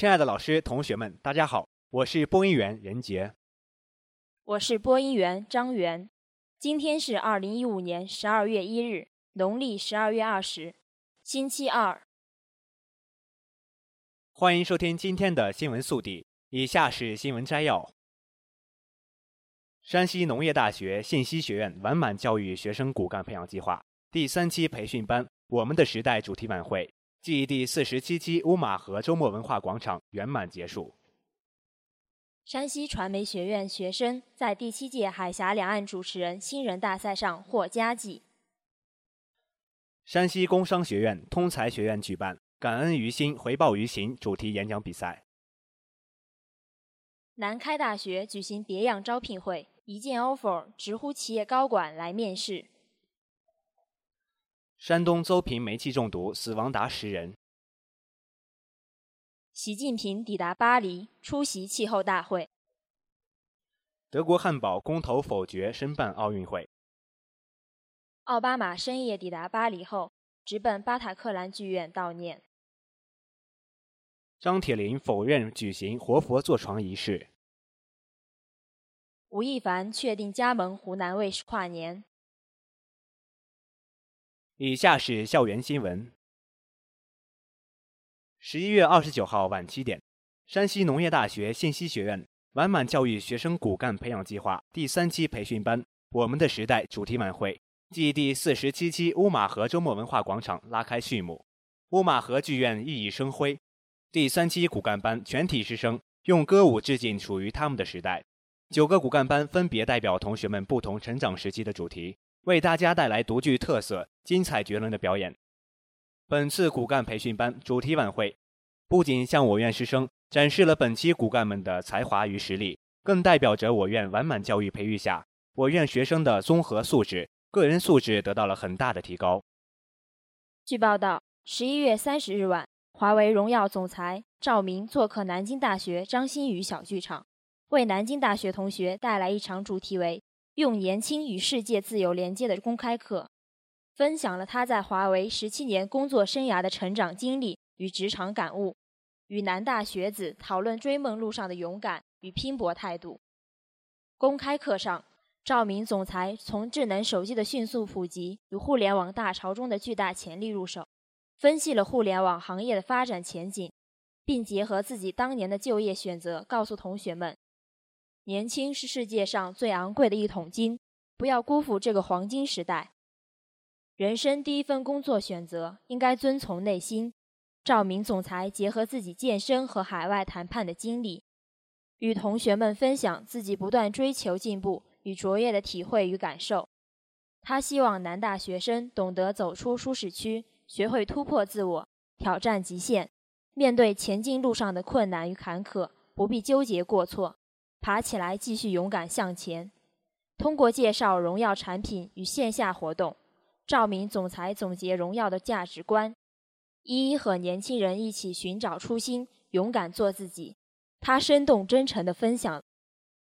亲爱的老师、同学们，大家好，我是播音员任杰。我是播音员张元。今天是二零一五年十二月一日，农历十二月二十，星期二。欢迎收听今天的新闻速递。以下是新闻摘要：山西农业大学信息学院完满教育学生骨干培养计划第三期培训班“我们的时代”主题晚会。继第四十七期乌马河周末文化广场圆满结束。山西传媒学院学生在第七届海峡两岸主持人新人大赛上获佳绩。山西工商学院通才学院举办“感恩于心，回报于行”主题演讲比赛。南开大学举行别样招聘会，一键 offer，直呼企业高管来面试。山东邹平煤气中毒死亡达十人。习近平抵达巴黎出席气候大会。德国汉堡公投否决申办奥运会。奥巴马深夜抵达巴黎后，直奔巴塔克兰剧院悼念。张铁林否认举行活佛坐床仪式。吴亦凡确定加盟湖南卫视跨年。以下是校园新闻。十一月二十九号晚七点，山西农业大学信息学院完满教育学生骨干培养计划第三期培训班“我们的时代”主题晚会暨第四十七期乌马河周末文化广场拉开序幕。乌马河剧院熠熠生辉，第三期骨干班全体师生用歌舞致敬属于他们的时代。九个骨干班分别代表同学们不同成长时期的主题。为大家带来独具特色、精彩绝伦的表演。本次骨干培训班主题晚会，不仅向我院师生展示了本期骨干们的才华与实力，更代表着我院完满教育培育下我院学生的综合素质、个人素质得到了很大的提高。据报道，十一月三十日晚，华为荣耀总裁赵明做客南京大学张馨予小剧场，为南京大学同学带来一场主题为。用年轻与世界自由连接的公开课，分享了他在华为十七年工作生涯的成长经历与职场感悟，与南大学子讨论追梦路上的勇敢与拼搏态度。公开课上，赵明总裁从智能手机的迅速普及与互联网大潮中的巨大潜力入手，分析了互联网行业的发展前景，并结合自己当年的就业选择，告诉同学们。年轻是世界上最昂贵的一桶金，不要辜负这个黄金时代。人生第一份工作选择应该遵从内心。赵明总裁结合自己健身和海外谈判的经历，与同学们分享自己不断追求进步与卓越的体会与感受。他希望南大学生懂得走出舒适区，学会突破自我，挑战极限。面对前进路上的困难与坎坷，不必纠结过错。爬起来，继续勇敢向前。通过介绍荣耀产品与线下活动，赵明总裁总结荣耀的价值观，一一和年轻人一起寻找初心，勇敢做自己。他生动真诚的分享，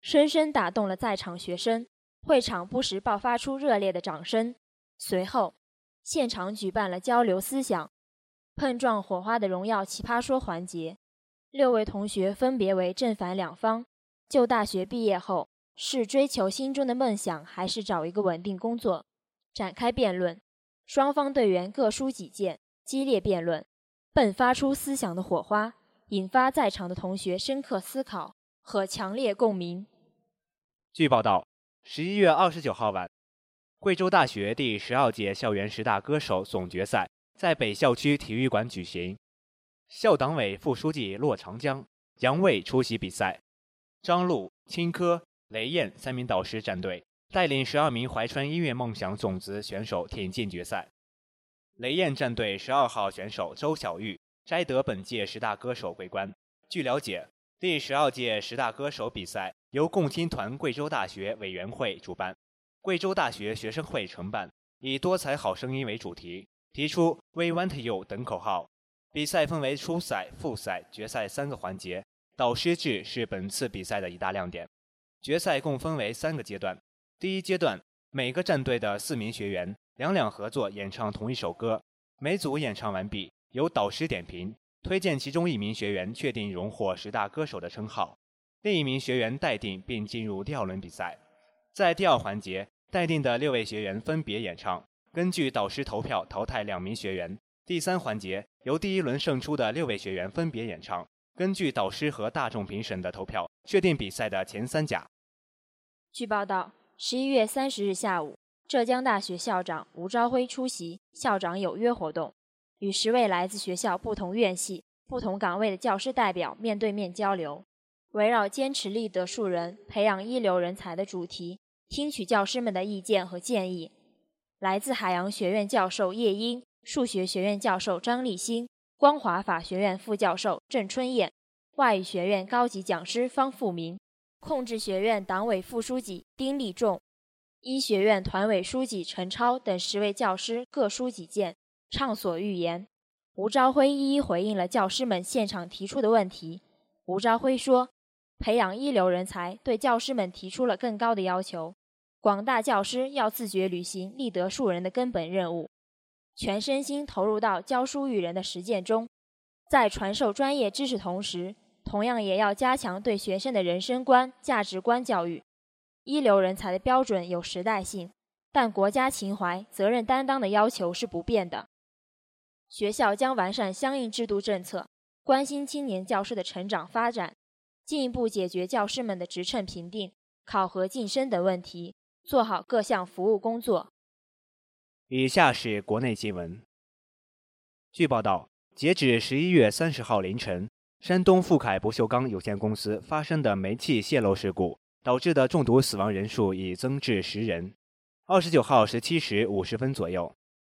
深深打动了在场学生。会场不时爆发出热烈的掌声。随后，现场举办了交流思想、碰撞火花的荣耀奇葩说环节。六位同学分别为正反两方。就大学毕业后是追求心中的梦想，还是找一个稳定工作，展开辩论。双方队员各抒己见，激烈辩论，迸发出思想的火花，引发在场的同学深刻思考和强烈共鸣。据报道，十一月二十九号晚，贵州大学第十二届校园十大歌手总决赛在北校区体育馆举行，校党委副书记骆长江、杨卫出席比赛。张璐、青稞、雷燕三名导师战队带领十二名怀揣音乐梦想种子选手挺进决赛，雷燕战队十二号选手周小玉摘得本届十大歌手桂冠。据了解，第十二届十大歌手比赛由共青团贵州大学委员会主办，贵州大学学生会承办，以“多彩好声音”为主题，提出 “We Want You” 等口号。比赛分为初赛、复赛、决赛三个环节，导师制是本次比赛的一大亮点。决赛共分为三个阶段，第一阶段，每个战队的四名学员两两合作演唱同一首歌，每组演唱完毕，由导师点评，推荐其中一名学员确定荣获十大歌手的称号，另一名学员待定并进入第二轮比赛。在第二环节，待定的六位学员分别演唱，根据导师投票淘汰两名学员。第三环节由第一轮胜出的六位学员分别演唱，根据导师和大众评审的投票确定比赛的前三甲。据报道，十一月三十日下午，浙江大学校长吴朝辉出席校长有约活动，与十位来自学校不同院系、不同岗位的教师代表面对面交流，围绕“坚持立德树人，培养一流人才”的主题，听取教师们的意见和建议。来自海洋学院教授叶英。数学学院教授张立新，光华法学院副教授郑春燕，外语学院高级讲师方富明，控制学院党委副书记丁立仲，医学院团委书记陈超等十位教师各抒己见，畅所欲言。吴朝辉一一回应了教师们现场提出的问题。吴朝辉说：“培养一流人才对教师们提出了更高的要求，广大教师要自觉履行立德树人的根本任务。”全身心投入到教书育人的实践中，在传授专业知识同时，同样也要加强对学生的人生观、价值观教育。一流人才的标准有时代性，但国家情怀、责任担当的要求是不变的。学校将完善相应制度政策，关心青年教师的成长发展，进一步解决教师们的职称评定、考核晋升等问题，做好各项服务工作。以下是国内新闻。据报道，截止十一月三十号凌晨，山东富凯不锈钢有限公司发生的煤气泄漏事故导致的中毒死亡人数已增至十人。二十九号十七时五十分左右，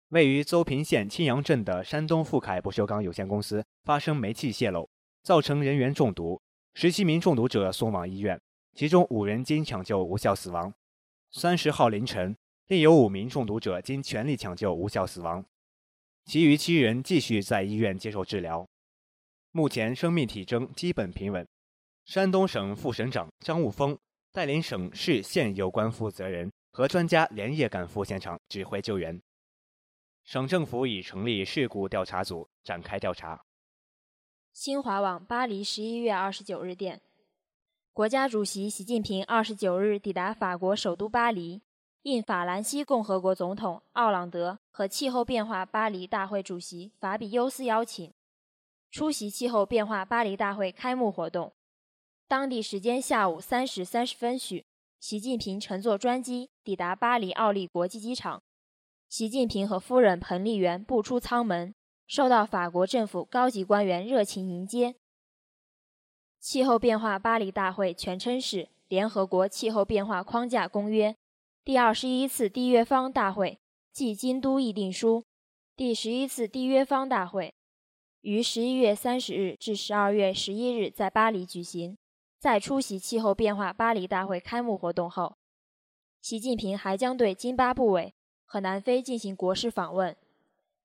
位于邹平县青阳镇的山东富凯不锈钢有限公司发生煤气泄漏，造成人员中毒，十七名中毒者送往医院，其中五人经抢救无效死亡。三十号凌晨。另有五名中毒者经全力抢救无效死亡，其余七人继续在医院接受治疗，目前生命体征基本平稳。山东省副省长张悟峰带领省市县有关负责人和专家连夜赶赴现场指挥救援，省政府已成立事故调查组展开调查。新华网巴黎十一月二十九日电，国家主席习近平二十九日抵达法国首都巴黎。应法兰西共和国总统奥朗德和气候变化巴黎大会主席法比尤斯邀请，出席气候变化巴黎大会开幕活动。当地时间下午三时三十分许，习近平乘坐专机抵达巴黎奥利国际机场。习近平和夫人彭丽媛步出舱门，受到法国政府高级官员热情迎接。气候变化巴黎大会全称是联合国气候变化框架公约。第二十一次缔约方大会暨京都议定书，第十一次缔约方大会于十一月三十日至十二月十一日在巴黎举行。在出席气候变化巴黎大会开幕活动后，习近平还将对津巴布韦和南非进行国事访问，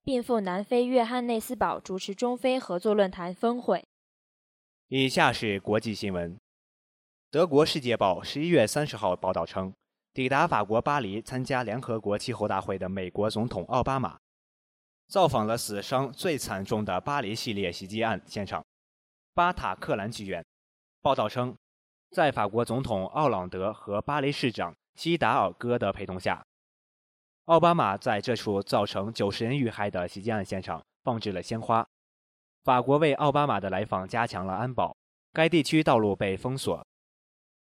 并赴南非约翰内斯堡主持中非合作论坛峰会。以下是国际新闻。德国《世界报》十一月三十号报道称。抵达法国巴黎参加联合国气候大会的美国总统奥巴马，造访了死伤最惨重的巴黎系列袭击案现场——巴塔克兰剧院。报道称，在法国总统奥朗德和巴黎市长西达尔戈的陪同下，奥巴马在这处造成九十人遇害的袭击案现场放置了鲜花。法国为奥巴马的来访加强了安保，该地区道路被封锁，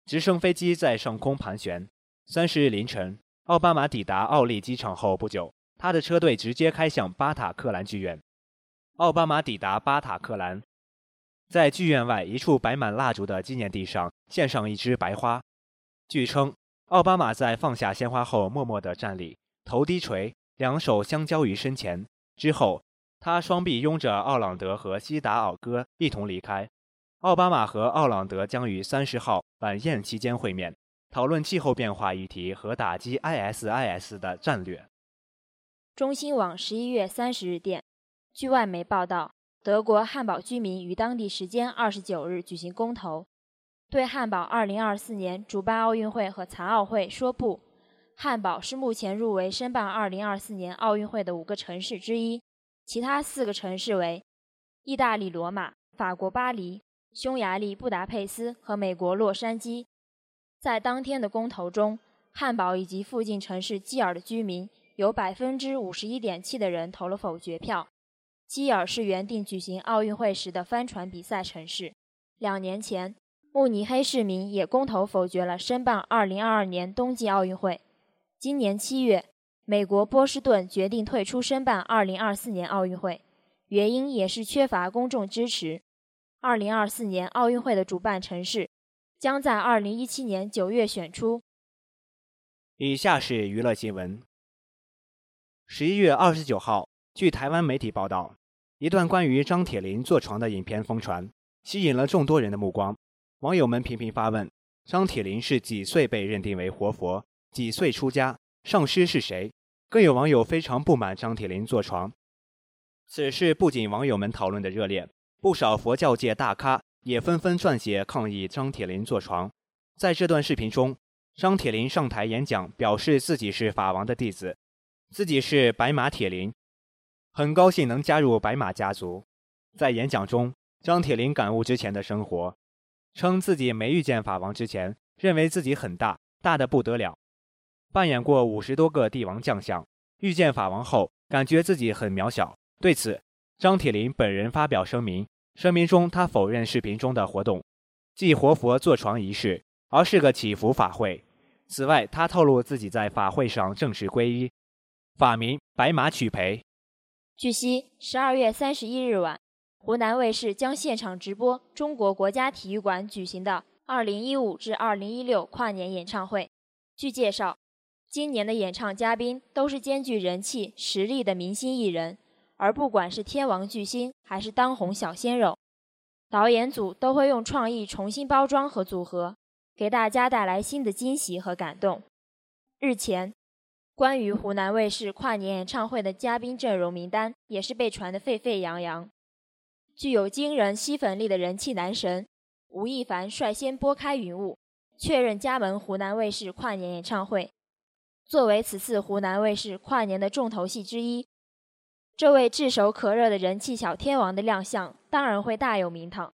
直升飞机在上空盘旋。三十日凌晨，奥巴马抵达奥利机场后不久，他的车队直接开向巴塔克兰剧院。奥巴马抵达巴塔克兰，在剧院外一处摆满蜡烛的纪念地上献上一支白花。据称，奥巴马在放下鲜花后默默地站立，头低垂，两手相交于身前，之后，他双臂拥着奥朗德和西达奥戈一同离开。奥巴马和奥朗德将于三十号晚宴期间会面，讨论气候变化议题和打击 ISIS 的战略。中新网十一月三十日电，据外媒报道，德国汉堡居民于当地时间二十九日举行公投，对汉堡二零二四年主办奥运会和残奥会说不。汉堡是目前入围申办二零二四年奥运会的五个城市之一，其他四个城市为意大利罗马、法国巴黎。匈牙利布达佩斯和美国洛杉矶，在当天的公投中，汉堡以及附近城市基尔的居民有百分之五十一点七的人投了否决票。基尔是原定举行奥运会时的帆船比赛城市。两年前，慕尼黑市民也公投否决了申办二零二二年冬季奥运会。今年七月，美国波士顿决定退出申办二零二四年奥运会，原因也是缺乏公众支持。二零二四年奥运会的主办城市将在二零一七年九月选出。以下是娱乐新闻。十一月二十九号，据台湾媒体报道，一段关于张铁林坐床的影片疯传，吸引了众多人的目光。网友们频频发问：张铁林是几岁被认定为活佛？几岁出家？上师是谁？更有网友非常不满张铁林坐床。此事不仅网友们讨论的热烈。不少佛教界大咖也纷纷撰写抗议张铁林坐床。在这段视频中，张铁林上台演讲，表示自己是法王的弟子，自己是白马铁林，很高兴能加入白马家族。在演讲中，张铁林感悟之前的生活，称自己没遇见法王之前，认为自己很大，大的不得了，扮演过五十多个帝王将相，遇见法王后，感觉自己很渺小。对此，张铁林本人发表声明。声明中，他否认视频中的活动即活佛坐床仪式，而是个祈福法会。此外，他透露自己在法会上正式皈依，法名白马曲培。据悉，十二月三十一日晚，湖南卫视将现场直播中国国家体育馆举行的二零一五至二零一六跨年演唱会。据介绍，今年的演唱嘉宾都是兼具人气实力的明星艺人。而不管是天王巨星还是当红小鲜肉，导演组都会用创意重新包装和组合，给大家带来新的惊喜和感动。日前，关于湖南卫视跨年演唱会的嘉宾阵容名单也是被传得沸沸扬扬。具有惊人吸粉力的人气男神吴亦凡率先拨开云雾，确认加盟湖南卫视跨年演唱会。作为此次湖南卫视跨年的重头戏之一。这位炙手可热的人气小天王的亮相，当然会大有名堂。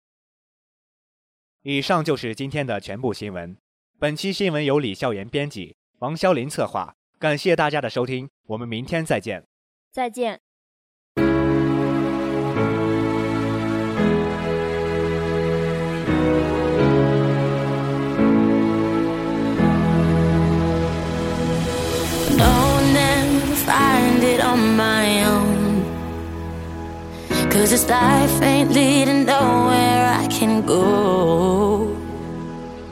以上就是今天的全部新闻。本期新闻由李笑言编辑，王潇林策划。感谢大家的收听，我们明天再见。再见。Cause this life ain't leading nowhere I can go.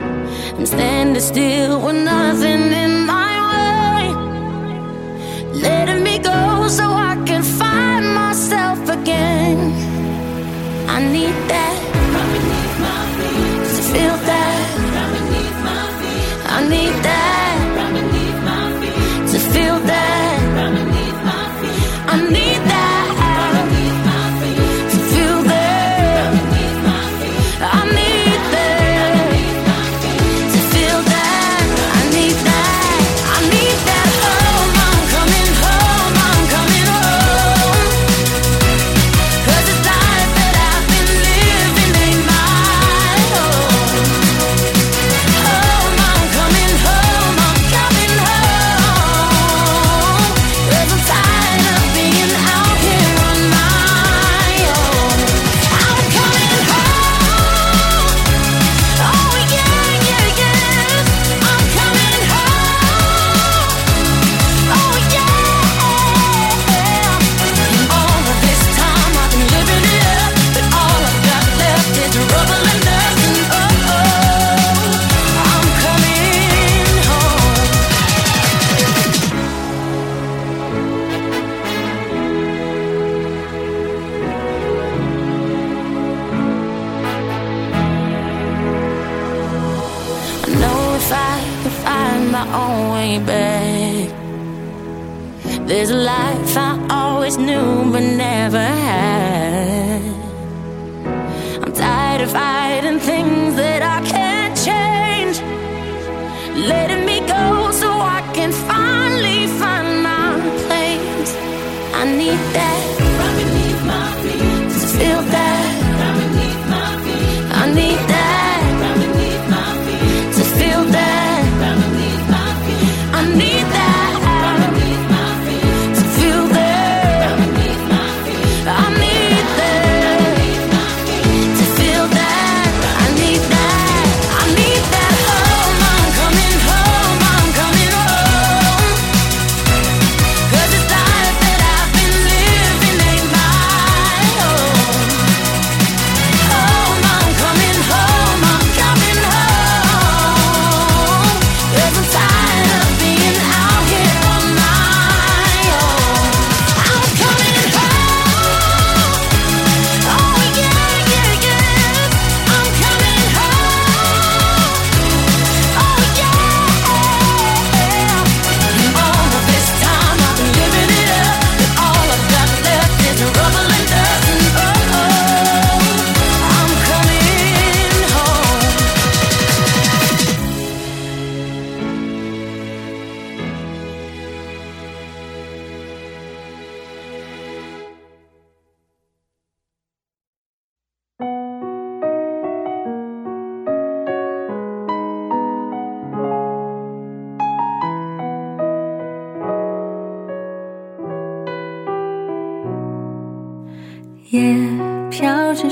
I'm standing still with nothing in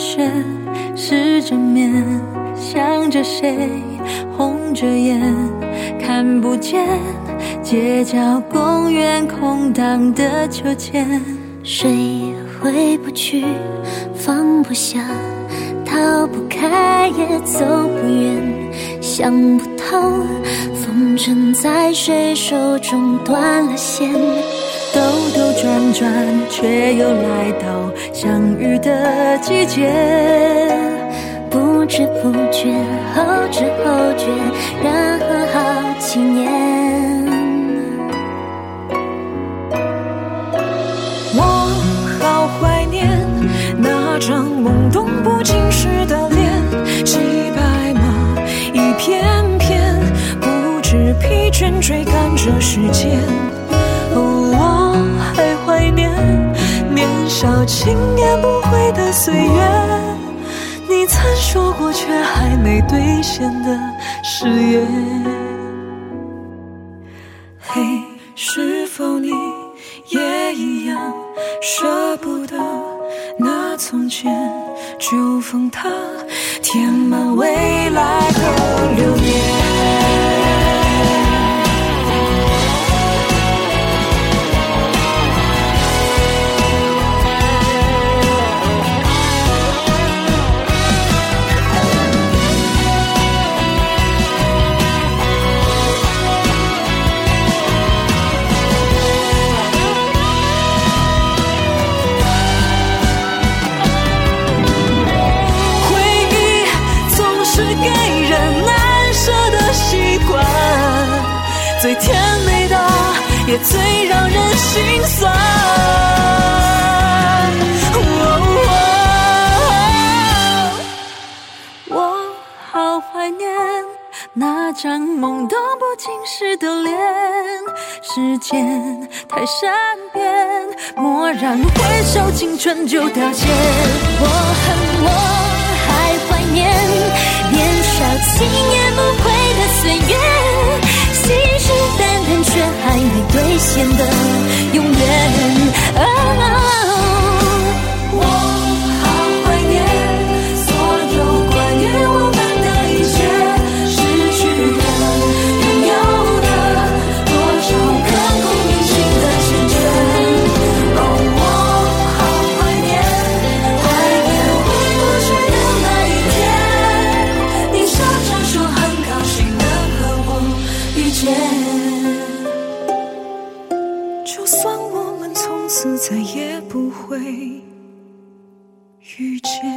雪，湿着面，想着谁，红着眼，看不见街角公园空荡的秋千。谁回不去，放不下，逃不开也走不远，想不透，风筝在谁手中断了线。兜兜转转，却又来到相遇的季节。不知不觉，后知后觉，然后好几年。我好怀念那张懵懂不经事的脸，骑白马一片片，不知疲倦追赶着时间。少轻言不悔的岁月，你曾说过却还没兑现的誓言。嘿，是否你也一样舍不得那从前？就放它填满未来的时间太善变，蓦然回首，青春就凋谢。我恨我还怀念年少轻言不悔的岁月，信誓旦旦却还没兑现的永远。见。就算我们从此再也不会遇见。